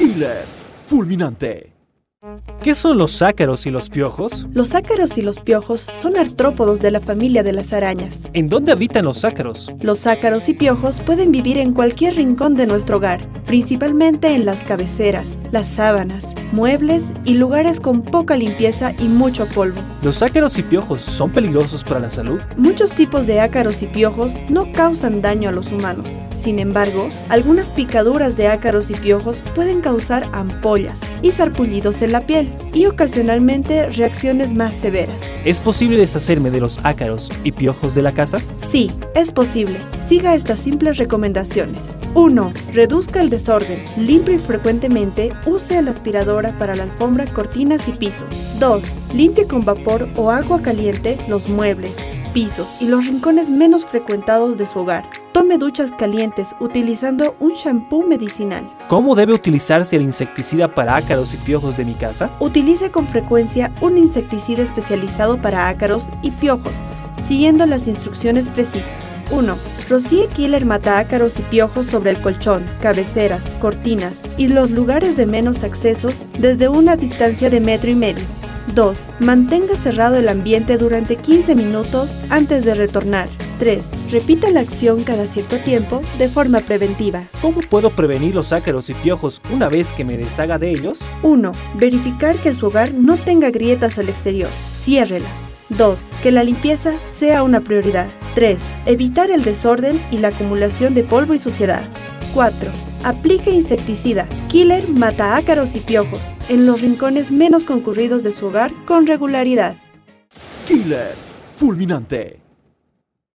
Killer fulminante. ¿Qué son los ácaros y los piojos? Los ácaros y los piojos son artrópodos de la familia de las arañas. ¿En dónde habitan los ácaros? Los ácaros y piojos pueden vivir en cualquier rincón de nuestro hogar, principalmente en las cabeceras, las sábanas, muebles y lugares con poca limpieza y mucho polvo. ¿Los ácaros y piojos son peligrosos para la salud? Muchos tipos de ácaros y piojos no causan daño a los humanos. Sin embargo, algunas picaduras de ácaros y piojos pueden causar ampollas y sarpullidos en la piel y ocasionalmente reacciones más severas. ¿Es posible deshacerme de los ácaros y piojos de la casa? Sí, es posible. Siga estas simples recomendaciones. 1. Reduzca el desorden. Limpie frecuentemente. Use el aspiradora para la alfombra, cortinas y piso. 2. Limpie con vapor o agua caliente los muebles, pisos y los rincones menos frecuentados de su hogar. Tome duchas calientes utilizando un shampoo medicinal. ¿Cómo debe utilizarse el insecticida para ácaros y piojos de mi casa? Utilice con frecuencia un insecticida especializado para ácaros y piojos, siguiendo las instrucciones precisas. 1. Rocíe Killer mata ácaros y piojos sobre el colchón, cabeceras, cortinas y los lugares de menos accesos desde una distancia de metro y medio. 2. Mantenga cerrado el ambiente durante 15 minutos antes de retornar. 3. Repita la acción cada cierto tiempo de forma preventiva. ¿Cómo puedo prevenir los ácaros y piojos una vez que me deshaga de ellos? 1. Verificar que su hogar no tenga grietas al exterior. Ciérrelas. 2. Que la limpieza sea una prioridad. 3. Evitar el desorden y la acumulación de polvo y suciedad. 4. Aplique insecticida. Killer mata ácaros y piojos en los rincones menos concurridos de su hogar con regularidad. Killer fulminante.